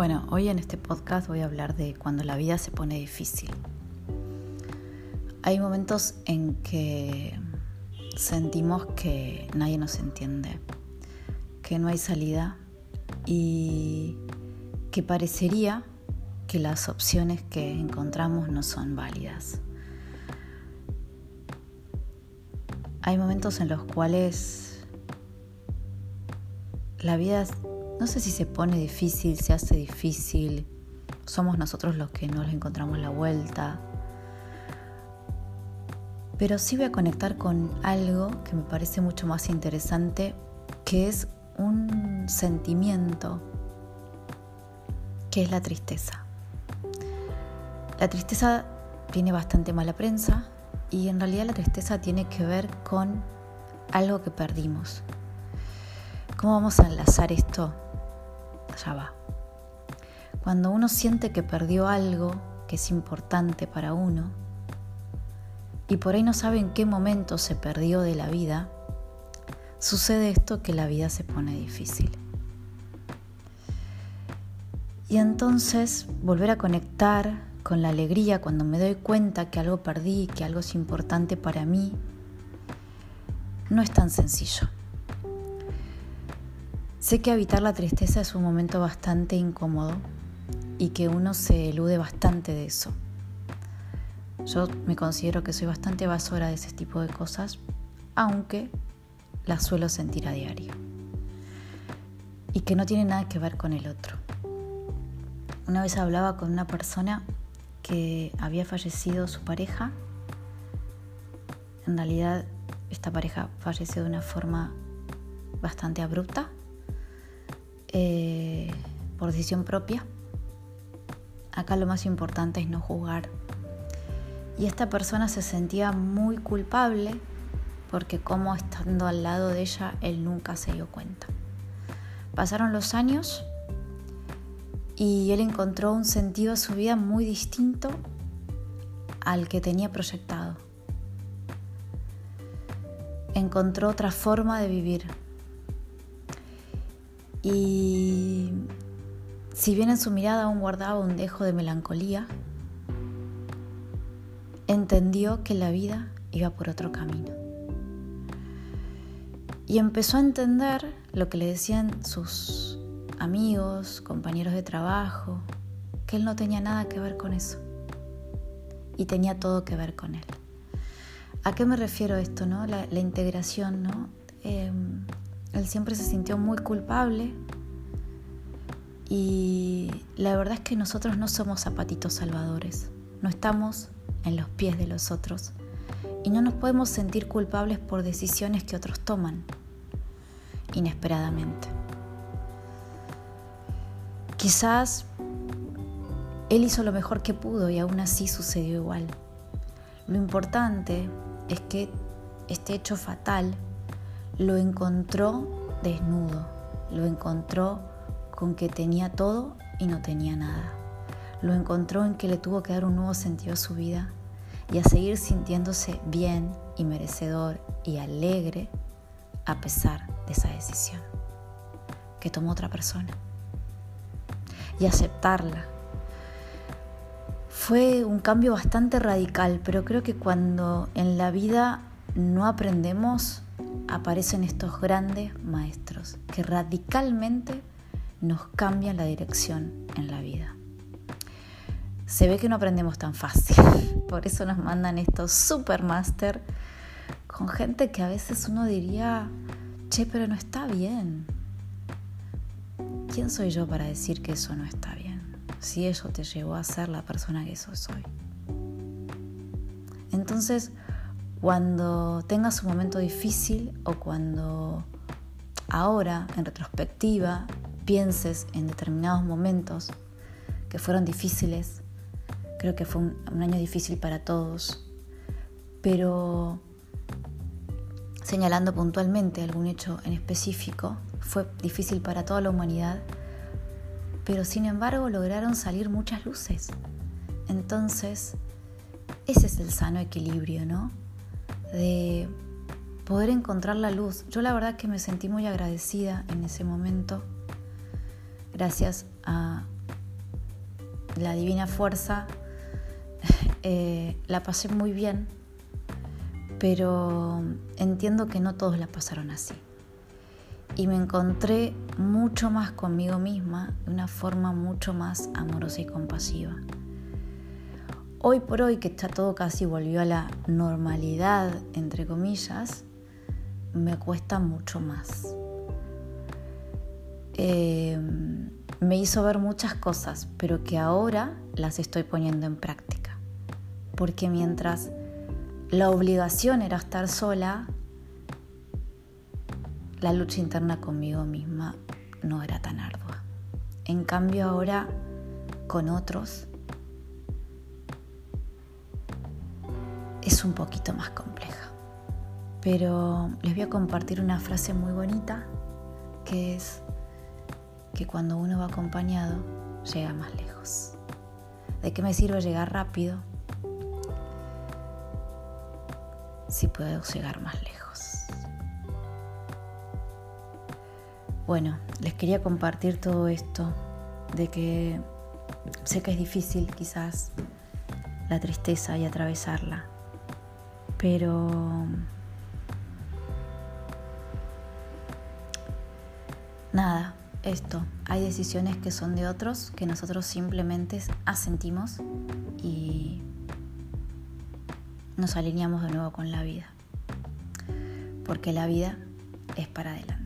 Bueno, hoy en este podcast voy a hablar de cuando la vida se pone difícil. Hay momentos en que sentimos que nadie nos entiende, que no hay salida y que parecería que las opciones que encontramos no son válidas. Hay momentos en los cuales la vida no sé si se pone difícil, se hace difícil, somos nosotros los que no le encontramos la vuelta. Pero sí voy a conectar con algo que me parece mucho más interesante, que es un sentimiento, que es la tristeza. La tristeza tiene bastante mala prensa y en realidad la tristeza tiene que ver con algo que perdimos. ¿Cómo vamos a enlazar esto va. Cuando uno siente que perdió algo que es importante para uno y por ahí no sabe en qué momento se perdió de la vida, sucede esto que la vida se pone difícil. Y entonces volver a conectar con la alegría cuando me doy cuenta que algo perdí, que algo es importante para mí, no es tan sencillo. Sé que evitar la tristeza es un momento bastante incómodo y que uno se elude bastante de eso. Yo me considero que soy bastante evasora de ese tipo de cosas, aunque las suelo sentir a diario. Y que no tiene nada que ver con el otro. Una vez hablaba con una persona que había fallecido su pareja. En realidad esta pareja falleció de una forma bastante abrupta eh, por decisión propia. Acá lo más importante es no juzgar. Y esta persona se sentía muy culpable porque como estando al lado de ella, él nunca se dio cuenta. Pasaron los años y él encontró un sentido a su vida muy distinto al que tenía proyectado. Encontró otra forma de vivir, y si bien en su mirada aún guardaba un dejo de melancolía, entendió que la vida iba por otro camino. Y empezó a entender lo que le decían sus amigos, compañeros de trabajo, que él no tenía nada que ver con eso. Y tenía todo que ver con él. ¿A qué me refiero esto, no? La, integración, ¿no? Él siempre se sintió muy culpable y la verdad es que nosotros no somos zapatitos salvadores, no estamos en los pies de los otros y no nos podemos sentir culpables por decisiones que otros toman inesperadamente. Quizás él hizo lo mejor que pudo y aún así sucedió igual. Lo importante es que este hecho fatal lo encontró desnudo, lo encontró con que tenía todo y no tenía nada. Lo encontró en que le tuvo que dar un nuevo sentido a su vida y a seguir sintiéndose bien y merecedor y alegre a pesar de esa decisión que tomó otra persona. Y aceptarla. Fue un cambio bastante radical, pero creo que cuando en la vida no aprendemos aparecen estos grandes maestros que radicalmente nos cambian la dirección en la vida. Se ve que no aprendemos tan fácil, por eso nos mandan estos supermaster con gente que a veces uno diría, che, pero no está bien. ¿Quién soy yo para decir que eso no está bien? Si eso te llevó a ser la persona que eso soy. Entonces, cuando tengas un momento difícil o cuando ahora, en retrospectiva, pienses en determinados momentos que fueron difíciles, creo que fue un, año difícil para todos, pero señalando puntualmente algún hecho en específico, fue difícil para toda la humanidad, pero sin embargo lograron salir muchas luces. Entonces, ese es el sano equilibrio, ¿no? De poder encontrar la luz. Yo la verdad que me sentí muy agradecida en ese momento, gracias a la divina fuerza, eh, la pasé muy bien, pero entiendo que no todos la pasaron así. Y me encontré mucho más conmigo misma de una forma mucho más amorosa y compasiva. Hoy por hoy, que está todo casi volvió a la normalidad, entre comillas, me cuesta mucho más. Eh, me hizo ver muchas cosas, pero que ahora las estoy poniendo en práctica. Porque mientras la obligación era estar sola, la lucha interna conmigo misma no era tan ardua. En cambio ahora con otros es un poquito más compleja. Pero les voy a compartir una frase muy bonita que es que cuando uno va acompañado llega más lejos. ¿De qué me sirve llegar rápido si puedo llegar más lejos? Bueno, les quería compartir todo esto de que sé que es difícil quizás la tristeza y atravesarla, pero nada, esto, hay decisiones que son de otros, que nosotros simplemente asentimos y nos alineamos de nuevo con la vida. Porque la vida es para adelante.